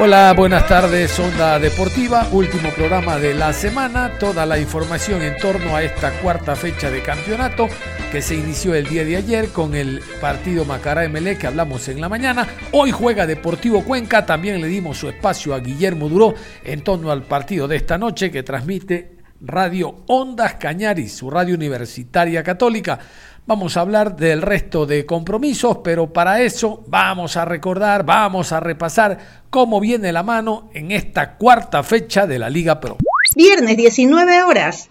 Hola, buenas tardes, Onda Deportiva, último programa de la semana, toda la información en torno a esta cuarta fecha de campeonato que se inició el día de ayer con el partido Macará MLE que hablamos en la mañana. Hoy juega Deportivo Cuenca, también le dimos su espacio a Guillermo Duró en torno al partido de esta noche que transmite Radio Ondas Cañaris, su radio universitaria católica. Vamos a hablar del resto de compromisos, pero para eso vamos a recordar, vamos a repasar cómo viene la mano en esta cuarta fecha de la Liga Pro. Viernes 19 horas.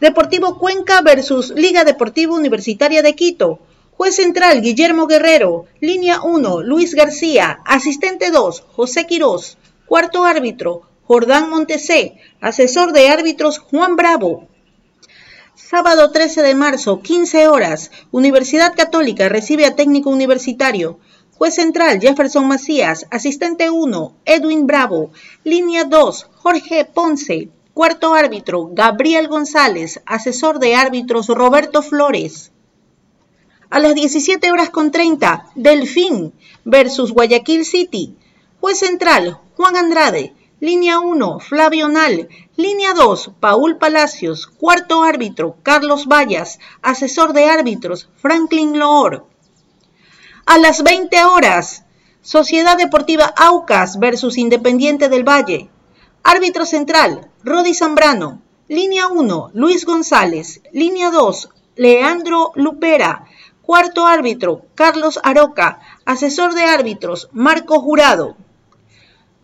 Deportivo Cuenca versus Liga Deportiva Universitaria de Quito. Juez central Guillermo Guerrero. Línea 1 Luis García. Asistente 2 José Quirós. Cuarto árbitro Jordán Montesé. Asesor de árbitros Juan Bravo. Sábado 13 de marzo, 15 horas. Universidad Católica recibe a técnico universitario. Juez central Jefferson Macías. Asistente 1 Edwin Bravo. Línea 2 Jorge Ponce. Cuarto árbitro Gabriel González. Asesor de árbitros Roberto Flores. A las 17 horas con 30, Delfín versus Guayaquil City. Juez central Juan Andrade. Línea 1, Flavio Nal. Línea 2, Paul Palacios. Cuarto árbitro, Carlos Vallas. Asesor de árbitros, Franklin Loor. A las 20 horas, Sociedad Deportiva Aucas versus Independiente del Valle. Árbitro central, Rodi Zambrano. Línea 1, Luis González. Línea 2, Leandro Lupera. Cuarto árbitro, Carlos Aroca. Asesor de árbitros, Marco Jurado.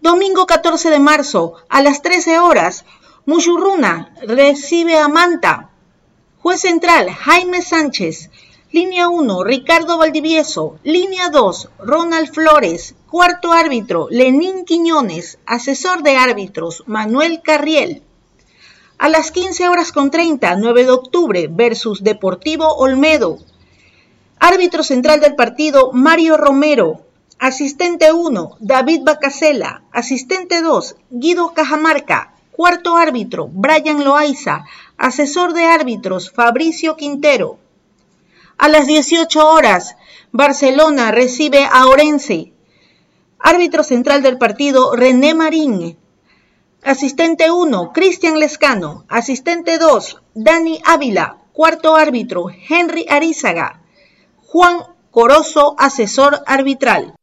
Domingo 14 de marzo, a las 13 horas, Mushurruna recibe a Manta. Juez central, Jaime Sánchez. Línea 1, Ricardo Valdivieso. Línea 2, Ronald Flores. Cuarto árbitro, Lenín Quiñones. Asesor de árbitros, Manuel Carriel. A las 15 horas con 30, 9 de octubre, versus Deportivo Olmedo. Árbitro central del partido, Mario Romero. Asistente 1, David Bacasela. Asistente 2, Guido Cajamarca. Cuarto árbitro, Brian Loaiza. Asesor de árbitros, Fabricio Quintero. A las 18 horas, Barcelona recibe a Orense. Árbitro central del partido, René Marín. Asistente 1, Cristian Lescano. Asistente 2, Dani Ávila. Cuarto árbitro, Henry Arizaga. Juan Corozo, asesor arbitral.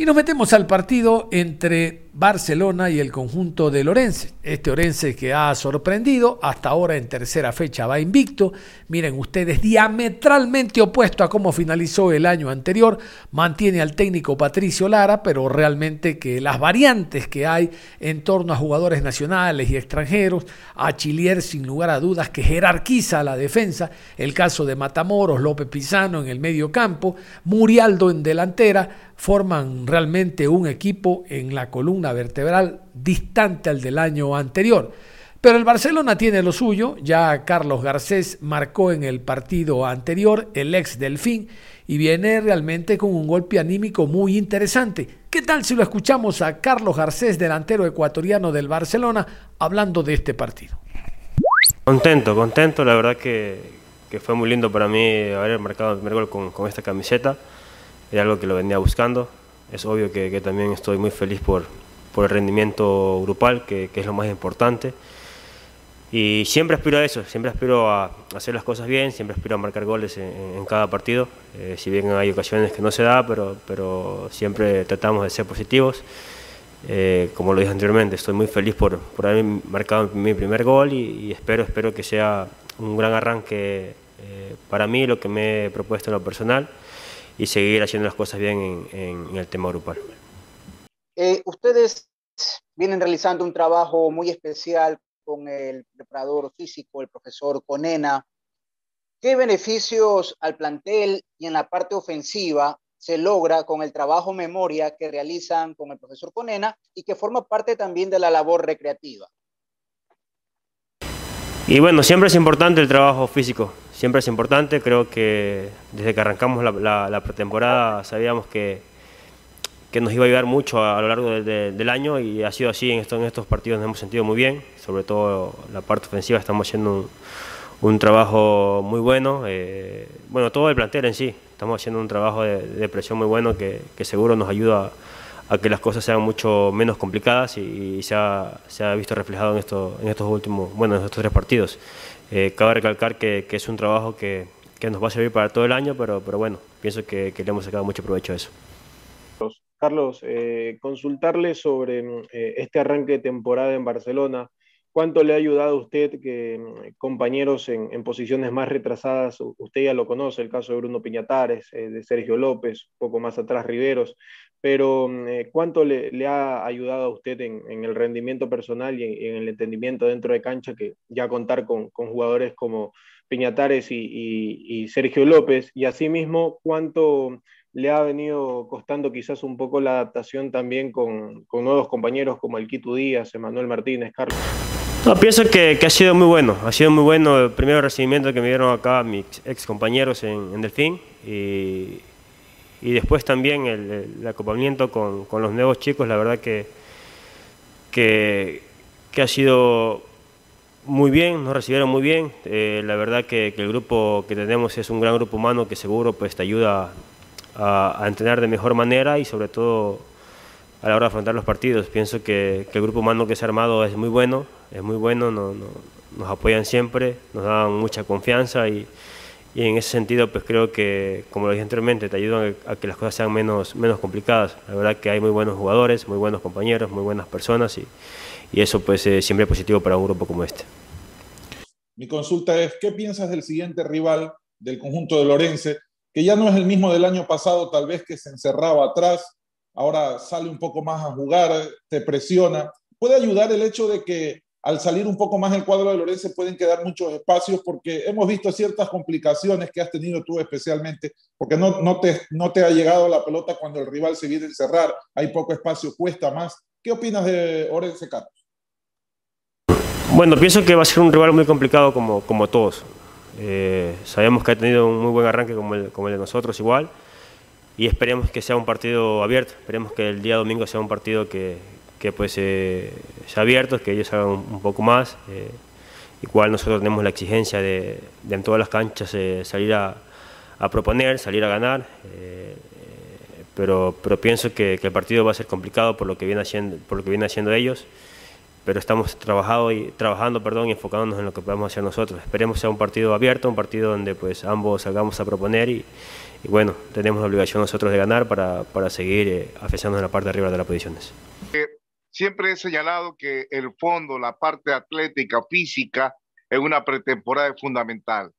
Y nos metemos al partido entre Barcelona y el conjunto de Lorense. Este Orense que ha sorprendido, hasta ahora en tercera fecha va invicto. Miren ustedes, diametralmente opuesto a cómo finalizó el año anterior. Mantiene al técnico Patricio Lara, pero realmente que las variantes que hay en torno a jugadores nacionales y extranjeros, a Chilier sin lugar a dudas que jerarquiza la defensa, el caso de Matamoros, López Pizano en el medio campo, Murialdo en delantera, forman realmente un equipo en la columna vertebral distante al del año anterior. Pero el Barcelona tiene lo suyo, ya Carlos Garcés marcó en el partido anterior, el ex Delfín, y viene realmente con un golpe anímico muy interesante. ¿Qué tal si lo escuchamos a Carlos Garcés, delantero ecuatoriano del Barcelona, hablando de este partido? Contento, contento, la verdad que, fue muy lindo para mí haber marcado el primer gol con, con esta camiseta era algo que lo venía buscando. Es obvio que, también estoy muy feliz por, por el rendimiento grupal, que, es lo más importante. Y siempre aspiro a eso, siempre aspiro a hacer las cosas bien, siempre aspiro a marcar goles en, cada partido. Eh, si bien hay ocasiones que no se da, pero, pero siempre tratamos de ser positivos. eh, como lo dije anteriormente, estoy muy feliz por, por haber marcado mi primer gol y, espero, espero que sea un gran arranque eh, para mí, lo que me he propuesto en lo personal y seguir haciendo las cosas bien en, el tema grupal. Eh, ustedes vienen realizando un trabajo muy especial con el preparador físico, el profesor Conena. ¿Qué beneficios al plantel y en la parte ofensiva se logra con el trabajo memoria que realizan con el profesor Conena y que forma parte también de la labor recreativa. Y bueno, siempre es importante el trabajo físico, siempre es importante, creo que desde que arrancamos la, pretemporada sabíamos que, que, nos iba a ayudar mucho a, lo largo del año y ha sido así en, en estos partidos nos hemos sentido muy bien, sobre todo la parte ofensiva estamos haciendo un, trabajo muy bueno, eh, bueno, todo el plantel en sí, estamos haciendo un trabajo de, presión muy bueno que, seguro nos ayuda a, que las cosas sean mucho menos complicadas y, se, ha, se, ha, visto reflejado en, esto, en estos últimos, bueno, en estos tres partidos. Eh, cabe recalcar que, que, es un trabajo que, que, nos va a servir para todo el año, pero, pero bueno, pienso que, le hemos sacado mucho provecho a eso. Carlos, eh, consultarle sobre este arranque de temporada en Barcelona. ¿Cuánto le ha ayudado a usted que mm, compañeros en, posiciones más retrasadas, usted ya lo conoce, el caso de Bruno Piñatares, eh, de Sergio López, poco más atrás Riveros, pero mm, eh, ¿cuánto le, ha ayudado a usted en, el rendimiento personal y en, el entendimiento dentro de cancha que ya contar con, jugadores como Piñatares y, Sergio López? Y asimismo, ¿cuánto le ha venido costando quizás un poco la adaptación también con, nuevos compañeros como el Quito Díaz, Emanuel Martínez, Carlos? No, pienso que, ha sido muy bueno, ha sido muy bueno el primer recibimiento que me dieron acá mis ex compañeros en, Delfín y, después también el, acompañamiento con, los nuevos chicos, la verdad que, que, ha sido muy bien, nos recibieron muy bien, eh, la verdad que, el grupo que tenemos es un gran grupo humano que seguro pues te ayuda a, a entrenar de mejor manera y sobre todo a la hora de afrontar los partidos. Pienso que, el grupo humano que se ha armado es muy bueno, es muy bueno, nos apoyan siempre, nos dan mucha confianza y, en ese sentido pues creo que, como lo dije anteriormente, te ayudan a, que las cosas sean menos, menos complicadas. La verdad que hay muy buenos jugadores, muy buenos compañeros, muy buenas personas y, eso pues siempre es positivo para un grupo como este. Mi consulta es, ¿qué piensas del siguiente rival del conjunto de Lorense, que ya no es el mismo del año pasado, tal vez que se encerraba atrás, ahora sale un poco más a jugar, te presiona. Puede ayudar el hecho de que al salir un poco más el cuadro de Lorenzo pueden quedar muchos espacios porque hemos visto ciertas complicaciones que has tenido tú especialmente, porque no, no, te, no te ha llegado la pelota cuando el rival se viene a encerrar, hay poco espacio, cuesta más. ¿Qué opinas de Orense Carlos? Bueno, pienso que va a ser un rival muy complicado como, como todos. Eh, sabemos que ha tenido un muy buen arranque como el, como el de nosotros igual y esperemos que sea un partido abierto, esperemos que el día domingo sea un partido que, que pues eh, abierto, que ellos hagan un, poco más. Eh, igual nosotros tenemos la exigencia de, de en todas las canchas eh, salir a, proponer, salir a ganar, eh, pero, pero pienso que, el partido va a ser complicado por lo que viene haciendo, por lo que haciendo ellos pero estamos trabajado y, trabajando perdón, y enfocándonos en lo que podemos hacer nosotros. Esperemos sea un partido abierto, un partido donde pues ambos salgamos a proponer y, bueno, tenemos la obligación nosotros de ganar para, para seguir eh, en la parte de arriba de las posiciones. Siempre he señalado que el fondo, la parte atlética, física, en una pretemporada es fundamental.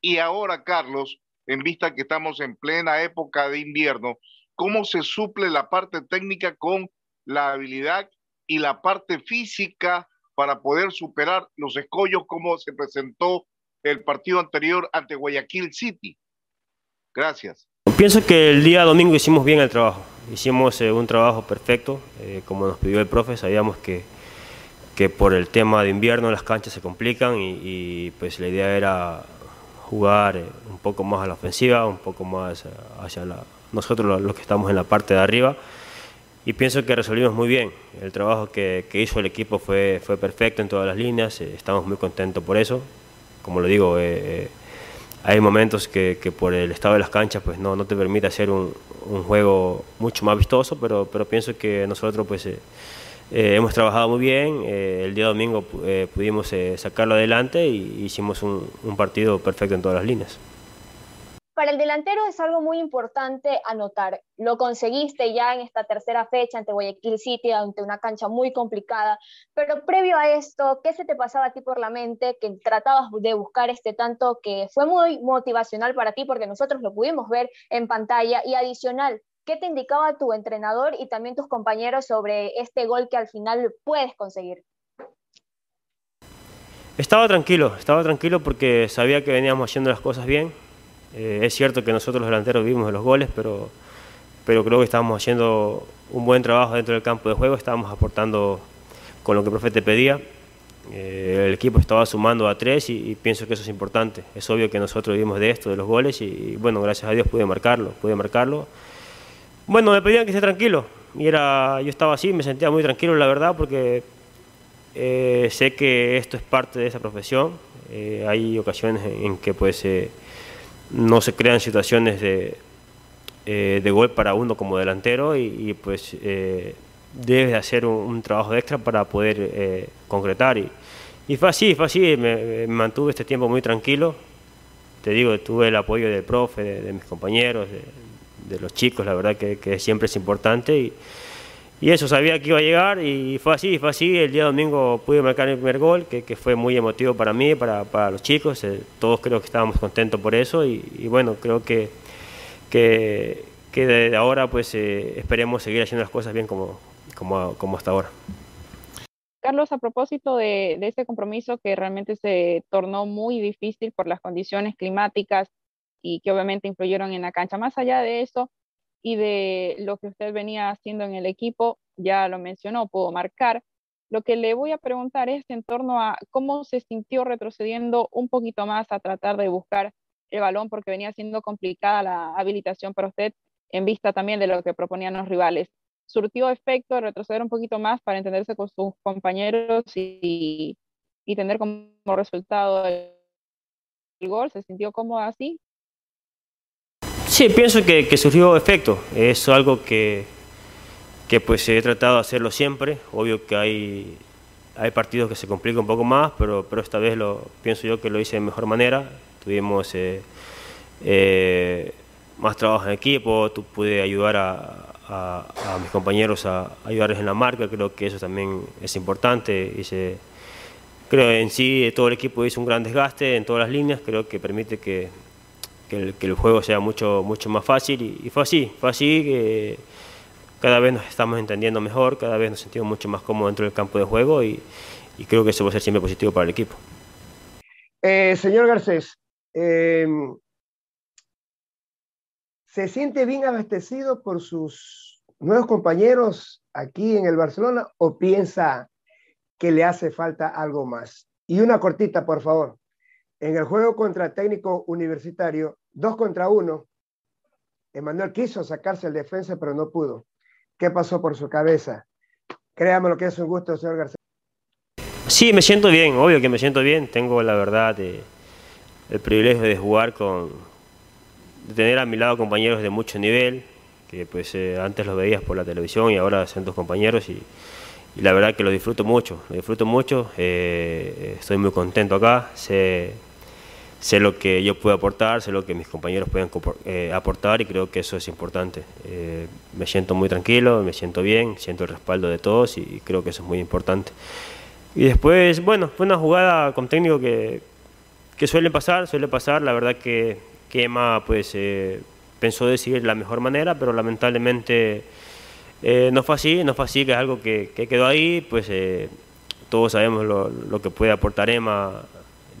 Y ahora, Carlos, en vista que estamos en plena época de invierno, ¿cómo se suple la parte técnica con la habilidad y la parte física para poder superar los escollos como se presentó el partido anterior ante Guayaquil City? Gracias. Pienso que el día domingo hicimos bien el trabajo. Hicimos eh, un trabajo perfecto, eh, como nos pidió el profe. Sabíamos que, que por el tema de invierno las canchas se complican y, pues la idea era jugar eh, un poco más a la ofensiva, un poco más hacia la, nosotros los, que estamos en la parte de arriba. Y pienso que resolvimos muy bien. El trabajo que, que hizo el equipo fue, fue perfecto en todas las líneas. estamos muy contentos por eso. Como lo digo, hay momentos que, por el estado de las canchas pues no, te permite hacer un, un juego mucho más vistoso, pero, pero pienso que nosotros pues eh, eh, hemos trabajado muy bien, eh, el día domingo pudimos sacarlo adelante y hicimos un, un partido perfecto en todas las líneas. Para el delantero es algo muy importante anotar. Lo conseguiste ya en esta tercera fecha ante Guayaquil City, ante una cancha muy complicada, pero previo a esto, ¿qué se te pasaba a ti por la mente que tratabas de buscar este tanto que fue muy motivacional para ti porque nosotros lo pudimos ver en pantalla y adicional? ¿Qué te indicaba tu entrenador y también tus compañeros sobre este gol que al final puedes conseguir? Estaba tranquilo, estaba tranquilo porque sabía que veníamos haciendo las cosas bien, eh, es cierto que nosotros los delanteros vivimos de los goles, pero, pero creo que estábamos haciendo un buen trabajo dentro del campo de juego, estábamos aportando con lo que el profe te pedía. Eh, el equipo estaba sumando a tres y, pienso que eso es importante. Es obvio que nosotros vivimos de esto, de los goles, y, bueno, gracias a Dios pude marcarlo, pude marcarlo. Bueno, me pedían que esté tranquilo, y era, yo estaba así, me sentía muy tranquilo, la verdad, porque eh, sé que esto es parte de esa profesión. hay ocasiones en, que pues no se crean situaciones de, eh, de gol para uno como delantero y, pues eh, debes hacer un, trabajo extra para poder eh, concretar. Y, y, fue así, fue así, me, mantuve este tiempo muy tranquilo. Te digo, tuve el apoyo del profe, de, mis compañeros, de, los chicos, la verdad que, que siempre es importante. Y eso, sabía que iba a llegar y fue así, fue así. El día domingo pude marcar el primer gol, que, que fue muy emotivo para mí, para, para los chicos. Eh, todos creo que estábamos contentos por eso y, bueno, creo que, que, que de ahora pues eh, esperemos seguir haciendo las cosas bien como, como, como hasta ahora. Carlos, a propósito de, de ese compromiso que realmente se tornó muy difícil por las condiciones climáticas y que obviamente influyeron en la cancha, más allá de eso, y de lo que usted venía haciendo en el equipo, ya lo mencionó, pudo marcar. Lo que le voy a preguntar es en torno a cómo se sintió retrocediendo un poquito más a tratar de buscar el balón porque venía siendo complicada la habilitación para usted en vista también de lo que proponían los rivales. ¿Surtió efecto retroceder un poquito más para entenderse con sus compañeros y, y tener como resultado el, gol? ¿Se sintió cómodo así? Sí, pienso que, que, surgió efecto. Es algo que, que pues he tratado de hacerlo siempre. Obvio que hay, hay partidos que se complican un poco más, pero, pero esta vez lo, pienso yo que lo hice de mejor manera. Tuvimos eh, eh, más trabajo en equipo, tú pude ayudar a, a, mis compañeros a, ayudarles en la marca, creo que eso también es importante. Hice, creo en sí todo el equipo hizo un gran desgaste en todas las líneas, creo que permite que que el, juego sea mucho, mucho más fácil y, fue así, fue así que cada vez nos estamos entendiendo mejor, cada vez nos sentimos mucho más cómodos dentro del campo de juego y, creo que eso va a ser siempre positivo para el equipo. Eh, señor Garcés, em, ¿se siente bien abastecido por sus nuevos compañeros aquí en el Barcelona o piensa que le hace falta algo más? Y una cortita, por favor. En el juego contra técnico universitario, dos contra uno, Emanuel quiso sacarse el defensa, pero no pudo. ¿Qué pasó por su cabeza? Créame lo que es un gusto, señor García. Sí, me siento bien, obvio que me siento bien. Tengo la verdad el privilegio de jugar con, de tener a mi lado compañeros de mucho nivel, que pues eh, antes los veías por la televisión y ahora son tus compañeros y, la verdad que lo disfruto mucho, lo disfruto mucho. Eh, estoy muy contento acá. Sé, sé lo que yo puedo aportar, sé lo que mis compañeros pueden eh, aportar y creo que eso es importante. Eh, me siento muy tranquilo, me siento bien, siento el respaldo de todos y, creo que eso es muy importante. Y después, bueno, fue una jugada con técnico que, que suele pasar, suele pasar, la verdad que, que Emma pues eh, pensó decidir la mejor manera, pero lamentablemente no fue así, no fue así, que es algo que, que quedó ahí, pues todos sabemos lo, que puede aportar Emma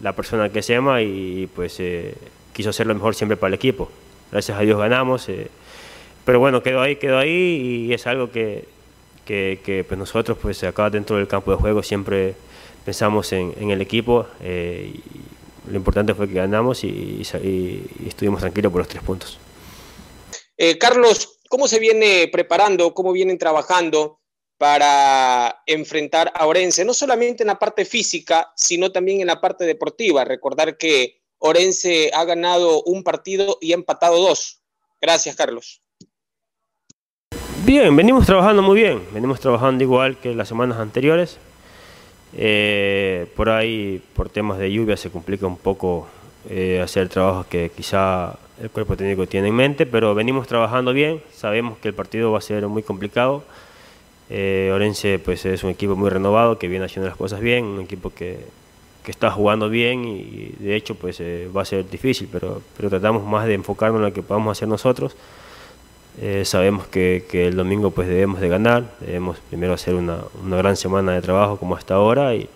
la persona que se llama y pues eh, quiso hacer lo mejor siempre para el equipo. Gracias a Dios ganamos, eh, pero bueno, quedó ahí, quedó ahí y es algo que, que, pues nosotros pues acá dentro del campo de juego siempre pensamos en, el equipo eh, y lo importante fue que ganamos y, estuvimos tranquilos por los tres puntos. Carlos, ¿cómo se viene preparando, cómo vienen trabajando para enfrentar a Orense, no solamente en la parte física, sino también en la parte deportiva. Recordar que Orense ha ganado un partido y ha empatado dos. Gracias, Carlos. Bien, venimos trabajando muy bien, venimos trabajando igual que las semanas anteriores. Eh, por ahí, por temas de lluvia, se complica un poco eh, hacer trabajos que quizá el cuerpo técnico tiene en mente, pero venimos trabajando bien, sabemos que el partido va a ser muy complicado. Eh, Orense pues, es un equipo muy renovado, que viene haciendo las cosas bien, un equipo que, que está jugando bien y, de hecho pues eh, va a ser difícil, pero, pero tratamos más de enfocarnos en lo que podamos hacer nosotros. Eh, sabemos que, que, el domingo pues debemos de ganar, debemos primero hacer una, una gran semana de trabajo como hasta ahora y,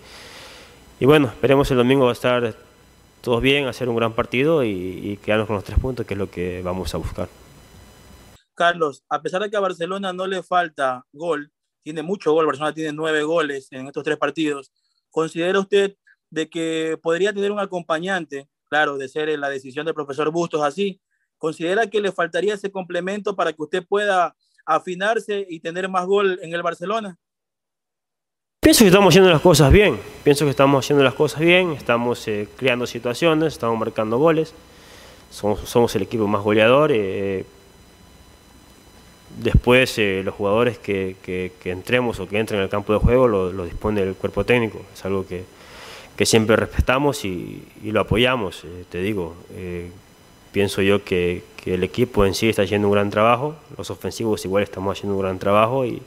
y bueno, esperemos el domingo va a estar todos bien, hacer un gran partido y, quedarnos con los tres puntos, que es lo que vamos a buscar. Carlos, a pesar de que a Barcelona no le falta gol, tiene mucho gol, Barcelona tiene nueve goles en estos tres partidos, ¿considera usted de que podría tener un acompañante, claro, de ser la decisión del profesor Bustos así? ¿Considera que le faltaría ese complemento para que usted pueda afinarse y tener más gol en el Barcelona? Pienso que estamos haciendo las cosas bien, pienso que estamos haciendo las cosas bien, estamos eh, creando situaciones, estamos marcando goles, somos, somos el equipo más goleador. Eh, después eh, los jugadores que, que, entremos o que entren al campo de juego lo, dispone el cuerpo técnico, es algo que, que siempre respetamos y, y lo apoyamos, te digo. pienso yo que, que el equipo en sí está haciendo un gran trabajo, los ofensivos igual estamos haciendo un gran trabajo y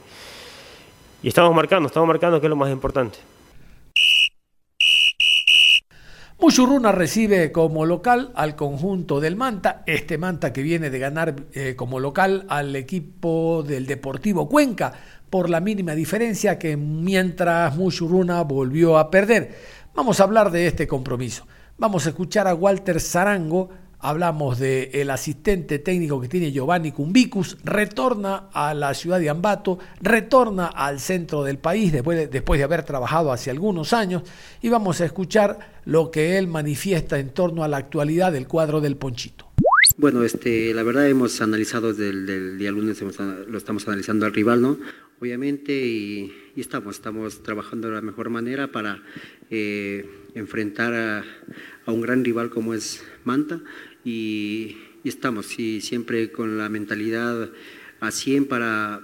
y estamos marcando, estamos marcando que es lo más importante. Muchurruna recibe como local al conjunto del Manta, este Manta que viene de ganar eh, como local al equipo del Deportivo Cuenca por la mínima diferencia que mientras Muchurruna volvió a perder. Vamos a hablar de este compromiso. Vamos a escuchar a Walter Zarango, hablamos del el asistente técnico que tiene Giovanni Cumbicus, retorna a la ciudad de Ambato, retorna al centro del país después de, después de haber trabajado hace algunos años y vamos a escuchar lo que él manifiesta en torno a la actualidad del cuadro del Ponchito. Bueno, este, la verdad hemos analizado desde el día lunes, lo estamos analizando al rival, ¿no? Obviamente, y, estamos, estamos trabajando de la mejor manera para eh, enfrentar a un gran rival como es Manta y, estamos y siempre con la mentalidad a 100 para,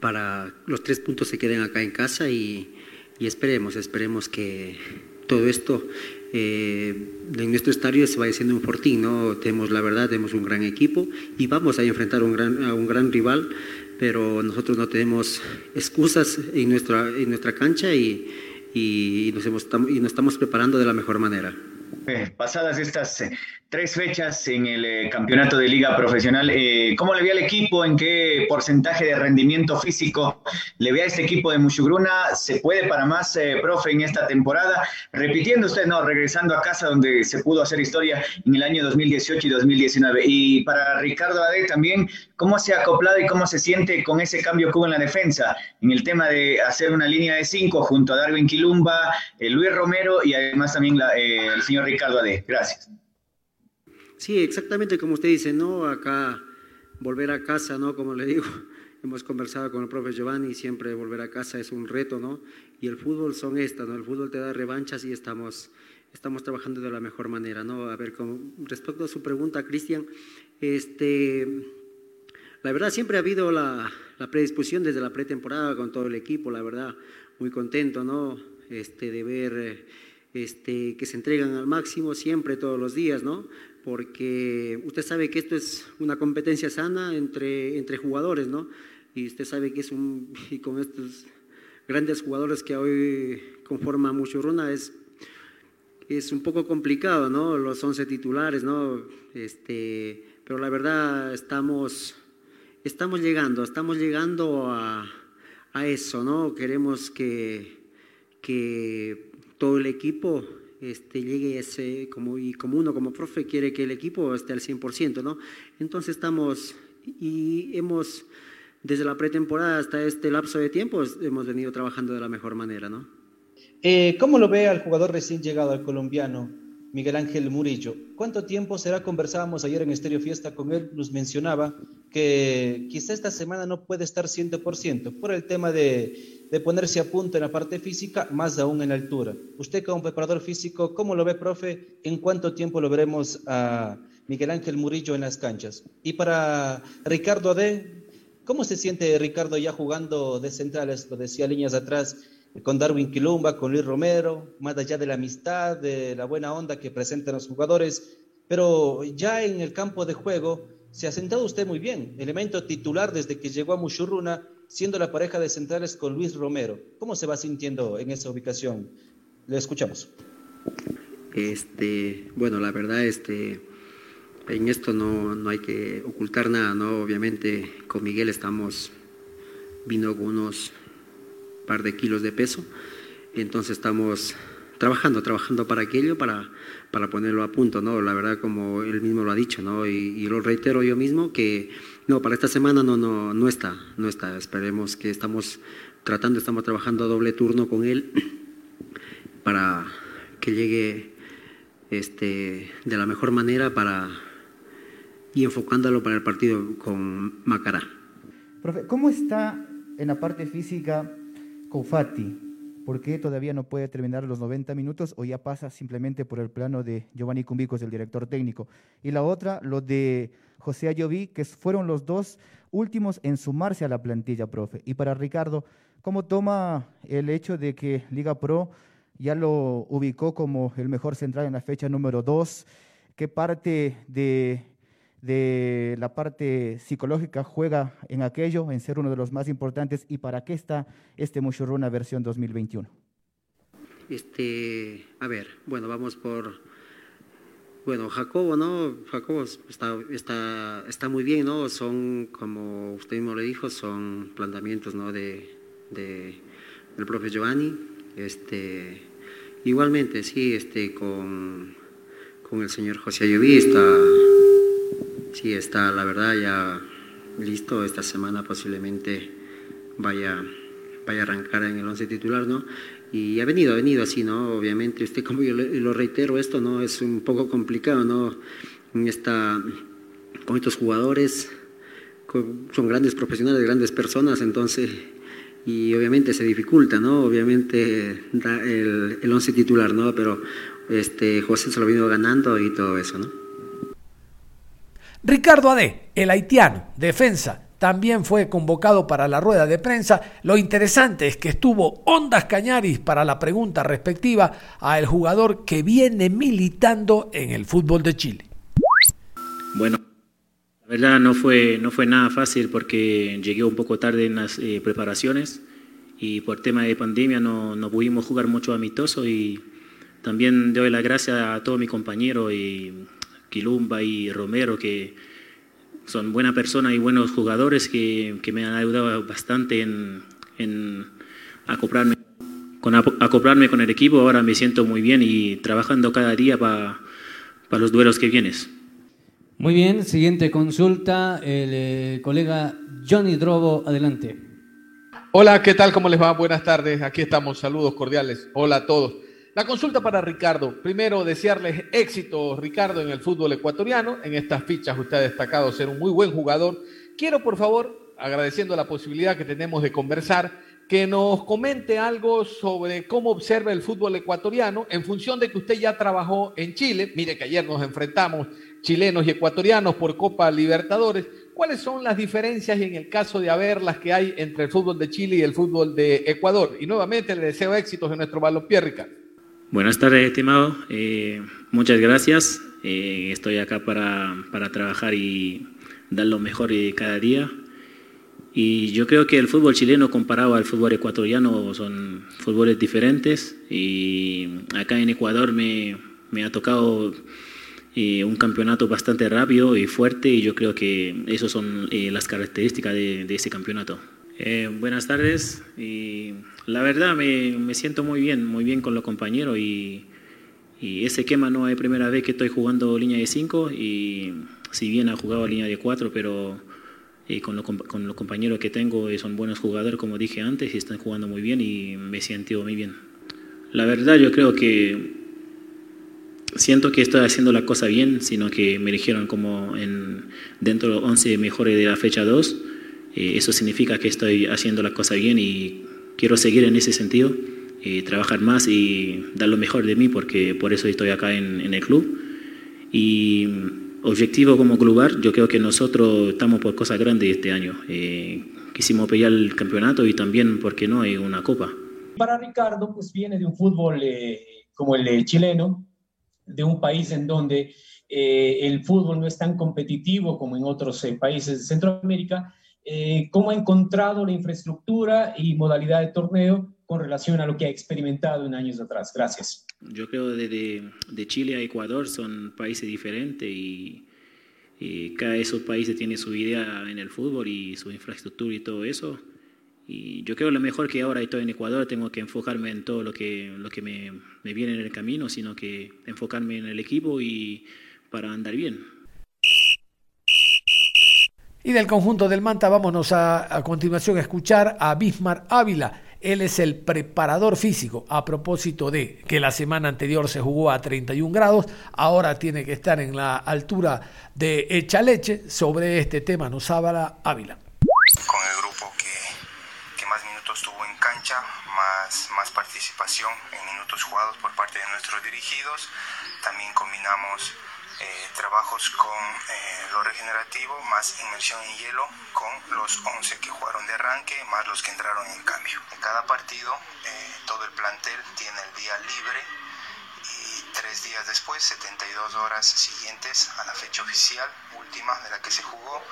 para los tres puntos se queden acá en casa y, esperemos, esperemos que todo esto eh, en nuestro estadio se vaya siendo un fortín, ¿no? Tenemos la verdad, tenemos un gran equipo y vamos a enfrentar un gran, a un gran rival, pero nosotros no tenemos excusas en nuestra, en nuestra cancha y, y, nos y nos estamos preparando de la mejor manera. Eh, pasadas estas eh, tres fechas en el eh, campeonato de liga profesional, ¿cómo le ve al equipo? ¿En qué porcentaje de rendimiento físico le ve a este equipo de Mushugruna? ¿Se puede para más, profe, en esta temporada? Repitiendo usted, no, regresando a casa donde se pudo hacer historia en el año 2018 y 2019. Y para Ricardo Ade también, ¿cómo se ha acoplado y cómo se siente con ese cambio que hubo en la defensa? En el tema de hacer una línea de cinco junto a Darwin Quilumba, Luis Romero y además también el señor Ricardo Gracias. Sí, exactamente como usted dice, ¿no? Acá volver a casa, ¿no? Como le digo, hemos conversado con el profe Giovanni siempre volver a casa es un reto, ¿no? Y el fútbol son estas, ¿no? El fútbol te da revanchas y estamos, estamos trabajando de la mejor manera, ¿no? A ver, con respecto a su pregunta, Cristian, este, la verdad siempre ha habido la, la predisposición desde la pretemporada con todo el equipo, la verdad, muy contento, ¿no? Este, de ver este, que se entregan al máximo siempre, todos los días, ¿no? Porque usted sabe que esto es una competencia sana entre, entre jugadores, ¿no? Y usted sabe que es un, y con estos grandes jugadores que hoy conforman Muchurruna es, es un poco complicado, ¿no? Los 11 titulares, ¿no? Este, pero la verdad estamos, estamos llegando, estamos llegando a, a eso, ¿no? Queremos que, que todo el equipo este, llegue ese, como, y como uno como profe quiere que el equipo esté al 100%, ¿no? Entonces estamos y hemos, desde la pretemporada hasta este lapso de tiempo, hemos venido trabajando de la mejor manera, ¿no? Eh, ¿Cómo lo ve al jugador recién llegado, al colombiano, Miguel Ángel Murillo? ¿Cuánto tiempo será? Conversábamos ayer en Estéreo Fiesta con él, nos mencionaba que quizá esta semana no puede estar 100% por el tema de de ponerse a punto en la parte física, más aún en la altura. Usted como preparador físico, ¿cómo lo ve, profe? ¿En cuánto tiempo lo veremos a Miguel Ángel Murillo en las canchas? Y para Ricardo Ade, ¿cómo se siente Ricardo ya jugando de centrales, lo decía líneas atrás, con Darwin Quilumba, con Luis Romero, más allá de la amistad, de la buena onda que presentan los jugadores? pero ya en el campo de juego se ha sentado usted muy bien, elemento titular desde que llegó a Mushurruna, siendo la pareja de centrales con Luis Romero. ¿Cómo se va sintiendo en esa ubicación? Le escuchamos. Este, bueno, la verdad, este, en esto no, no hay que ocultar nada, ¿no? Obviamente con Miguel estamos, vino con unos par de kilos de peso, entonces estamos trabajando, trabajando para aquello, para, para ponerlo a punto, ¿no? La verdad, como él mismo lo ha dicho, ¿no? Y, lo reitero yo mismo, que no, para esta semana no, no, no está, no está. Esperemos que estamos tratando, estamos trabajando a doble turno con él para que llegue este, de la mejor manera para, y enfocándolo para el partido con Macará. Profe, ¿cómo está en la parte física con Fati? ¿Por qué todavía no puede terminar los 90 minutos o ya pasa simplemente por el plano de Giovanni Cumbicos, el director técnico? Y la otra, lo de José Ayoví, que fueron los dos últimos en sumarse a la plantilla, profe. Y para Ricardo, ¿cómo toma el hecho de que Liga Pro ya lo ubicó como el mejor central en la fecha número 2? ¿Qué parte de, de la parte psicológica juega en aquello, en ser uno de los más importantes? ¿Y para qué está este Mushuruna versión 2021? Este, a ver, bueno, vamos por bueno, Jacobo, ¿no? Jacobo está, está, está muy bien, ¿no? Son, como usted mismo le dijo, son planteamientos, ¿no? De, de, del profe Giovanni. Este, igualmente, sí, este, con, con el señor José Ayoví está, sí, está, la verdad, ya listo. Esta semana posiblemente vaya, vaya a arrancar en el once titular, ¿no? Y ha venido, ha venido así, ¿no? Obviamente, usted, como yo lo reitero, esto no es un poco complicado, ¿no? Esta, con estos jugadores, son grandes profesionales, grandes personas, entonces, y obviamente se dificulta, ¿no? Obviamente el, el once titular, ¿no? Pero este, José se lo ha venido ganando y todo eso, ¿no? Ricardo Ade, el haitiano, defensa, también fue convocado para la rueda de prensa. Lo interesante es que estuvo Ondas Cañaris para la pregunta respectiva a el jugador que viene militando en el fútbol de Chile. Bueno, la verdad no fue, no fue nada fácil porque llegué un poco tarde en las eh, preparaciones y por tema de pandemia no, no pudimos jugar mucho amistoso y también doy las gracias a todos mis compañeros y Quilumba y Romero que son buenas personas y buenos jugadores que, que me han ayudado bastante en, en acoplarme, con, acoplarme con el equipo. Ahora me siento muy bien y trabajando cada día para pa los duelos que vienes. Muy bien, siguiente consulta, el eh, colega Johnny Drobo, adelante. Hola, ¿qué tal? ¿Cómo les va? Buenas tardes, aquí estamos, saludos cordiales. Hola a todos. La consulta para Ricardo. Primero, desearles éxito, Ricardo, en el fútbol ecuatoriano. En estas fichas usted ha destacado ser un muy buen jugador. Quiero, por favor, agradeciendo la posibilidad que tenemos de conversar, que nos comente algo sobre cómo observa el fútbol ecuatoriano en función de que usted ya trabajó en Chile. Mire que ayer nos enfrentamos chilenos y ecuatorianos por Copa Libertadores. ¿Cuáles son las diferencias y en el caso de haber las que hay entre el fútbol de Chile y el fútbol de Ecuador? Y nuevamente le deseo éxitos en nuestro balompié, Ricardo. Buenas tardes, estimado. Eh, muchas gracias. Eh, estoy acá para, para, trabajar y dar lo mejor cada día. Y yo creo que el fútbol chileno comparado al fútbol ecuatoriano son fútboles diferentes. Y acá en Ecuador me, me ha tocado eh, un campeonato bastante rápido y fuerte y yo creo que esas son eh, las características de, de ese campeonato. Eh, buenas tardes. Y la verdad me, me, siento muy bien, muy bien con los compañeros y, y, ese quema no es primera vez que estoy jugando línea de 5 y si bien ha jugado línea de 4, pero eh, con, lo, con, los compañeros que tengo eh, son buenos jugadores como dije antes y están jugando muy bien y me siento muy bien. La verdad yo creo que siento que estoy haciendo la cosa bien, sino que me eligieron como en, dentro de los 11 mejores de la fecha 2 eh, eso significa que estoy haciendo la cosa bien y quiero seguir en ese sentido, eh, trabajar más y dar lo mejor de mí porque por eso estoy acá en, el club. Y objetivo como clubar, yo creo que nosotros estamos por cosas grandes este año. Eh, quisimos pelear el campeonato y también, ¿por qué no?, una copa. Para Ricardo, pues viene de un fútbol eh, como el chileno, de un país en donde el fútbol no es tan competitivo como en otros países de Centroamérica, ¿cómo ha encontrado la infraestructura y modalidad de torneo con relación a lo que ha experimentado en años atrás? Gracias. Yo creo que de, de Chile a Ecuador son países diferentes y, y cada esos países tiene su idea en el fútbol y su infraestructura y todo eso. Y yo creo lo mejor que ahora estoy en Ecuador, tengo que enfocarme en todo lo que, lo que me, me viene en el camino, sino que enfocarme en el equipo y para andar bien. Y del conjunto del Manta vámonos a, a continuación a escuchar a Bismar Ávila. Él es el preparador físico a propósito de que la semana anterior se jugó a 31 grados, ahora tiene que estar en la altura de Echaleche. Sobre este tema nos habla Ávila. Con el grupo que, más minutos tuvo en cancha, más, más participación en minutos jugados por parte de nuestros dirigidos, también combinamos eh, trabajos con eh, lo regenerativo, más inmersión en hielo, con los 11 que jugaron de arranque, más los que entraron en cambio. En cada partido, eh, todo el plantel tiene el día libre y tres días después, 72 horas siguientes a la fecha oficial última de la que se jugó,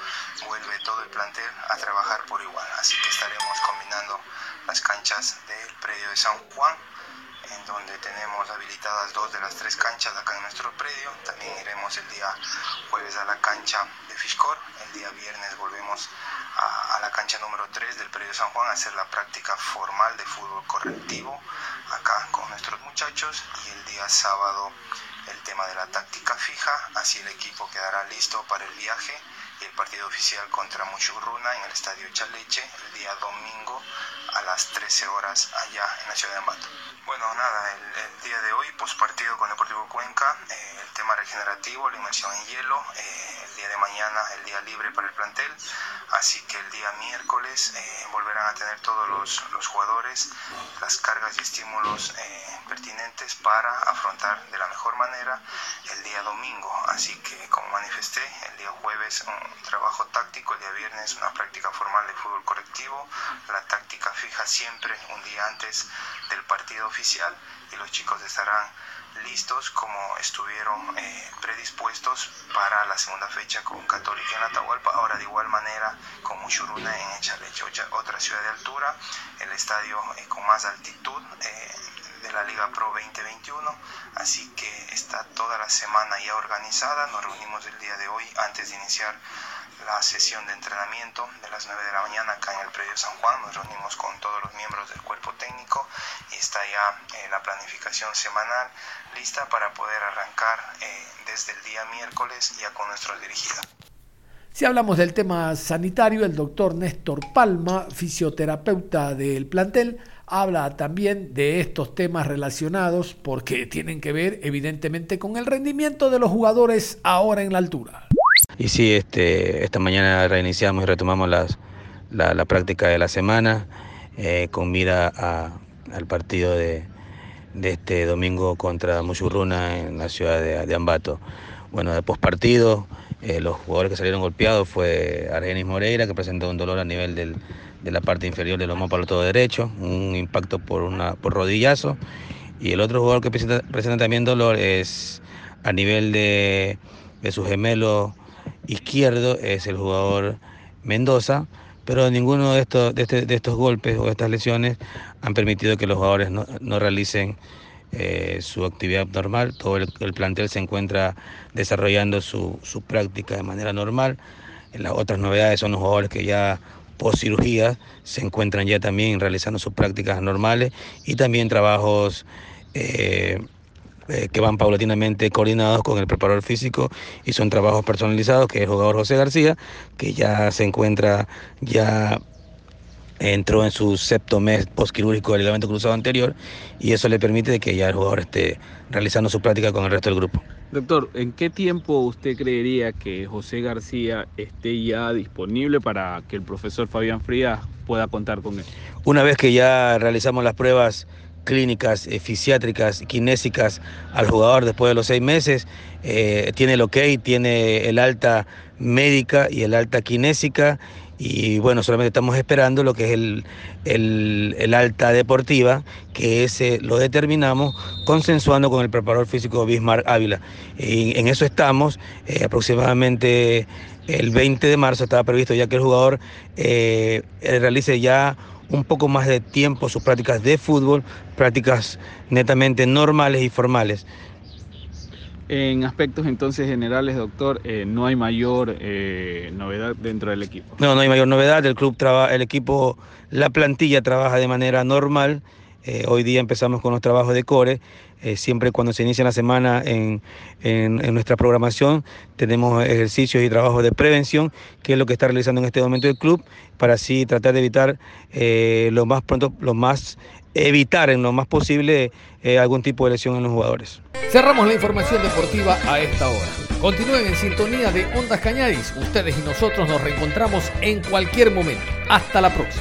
vuelve todo el plantel a trabajar por igual. Así que estaremos combinando las canchas del predio de San Juan donde tenemos habilitadas dos de las tres canchas acá en nuestro predio. También iremos el día jueves a la cancha de Fishcore. El día viernes volvemos a, la cancha número 3 del predio San Juan a hacer la práctica formal de fútbol correctivo acá con nuestros muchachos. Y el día sábado el tema de la táctica fija. Así el equipo quedará listo para el viaje y el partido oficial contra Muchurruna en el estadio Chaleche el día domingo a las 13 horas allá en la ciudad de Ambato. Bueno, nada, el, día de hoy, post partido con Deportivo Cuenca, eh, el tema regenerativo, la inmersión en hielo, eh, el día de mañana el día libre para el plantel, así que el día miércoles eh, volverán a tener todos los, los, jugadores las cargas y estímulos pertinentes para afrontar de la mejor manera el día domingo, así que como manifesté, el día jueves un trabajo táctico, el día viernes una práctica formal de fútbol correctivo, la táctica fija siempre un día antes del partido oficial y los chicos estarán listos como estuvieron eh, predispuestos para la segunda fecha con Católica en Atahualpa, ahora de igual manera con Muchuruna en Echaleche, otra ciudad de altura, el estadio eh, con más altitud eh, de la Liga Pro 2021, así que está toda la semana ya organizada, nos reunimos el día de hoy antes de iniciar la sesión de entrenamiento de las 9 de la mañana acá en el predio San Juan. Nos reunimos con todos los miembros del cuerpo técnico y está ya eh, la planificación semanal lista para poder arrancar eh, desde el día miércoles ya con nuestros dirigidos. Si hablamos del tema sanitario, el doctor Néstor Palma, fisioterapeuta del plantel, habla también de estos temas relacionados porque tienen que ver evidentemente con el rendimiento de los jugadores ahora en la altura. Y sí, este, esta mañana reiniciamos y retomamos la, la, práctica de la semana eh, con mira al partido de, de, este domingo contra Muchurruna en la ciudad de, de Ambato. Bueno, de postpartido, eh, los jugadores que salieron golpeados fue Argenis Moreira, que presentó un dolor a nivel del, de la parte inferior del lomo para todo derecho, un impacto por, una, por rodillazo. Y el otro jugador que presenta, presenta también dolor es a nivel de, de su gemelo izquierdo es el jugador Mendoza, pero ninguno de estos, de, este, estos golpes o estas lesiones han permitido que los jugadores no, realicen eh, su actividad normal. Todo el, el, plantel se encuentra desarrollando su, su práctica de manera normal. Las otras novedades son los jugadores que ya post cirugía se encuentran ya también realizando sus prácticas normales y también trabajos eh, eh, que van paulatinamente coordinados con el preparador físico y son trabajos personalizados, que es el jugador José García, que ya se encuentra, ya entró en su sexto mes postquirúrgico del ligamento cruzado anterior y eso le permite que ya el jugador esté realizando su práctica con el resto del grupo. Doctor, ¿en qué tiempo usted creería que José García esté ya disponible para que el profesor Fabián Frías pueda contar con él? Una vez que ya realizamos las pruebas clínicas, eh, fisiátricas, kinésicas al jugador después de los seis meses, eh, tiene el ok, tiene el alta médica y el alta kinésica. Y bueno, solamente estamos esperando lo que es el, el, alta deportiva, que ese lo determinamos consensuando con el preparador físico Bismarck Ávila. Y en eso estamos, eh, aproximadamente el 20 de marzo estaba previsto ya que el jugador eh, realice ya un poco más de tiempo sus prácticas de fútbol, prácticas netamente normales y formales. En aspectos entonces generales, doctor, eh, no hay mayor eh, novedad dentro del equipo. No, no hay mayor novedad. El club trabaja, el equipo, la plantilla trabaja de manera normal. Eh, hoy día empezamos con los trabajos de core. Eh, siempre cuando se inicia la semana en, en- nuestra programación tenemos ejercicios y trabajos de prevención, que es lo que está realizando en este momento el club, para así tratar de evitar eh, lo más pronto, lo más evitar en lo más posible eh, algún tipo de lesión en los jugadores. Cerramos la información deportiva a esta hora. Continúen en sintonía de Ondas Cañaris. Ustedes y nosotros nos reencontramos en cualquier momento. Hasta la próxima.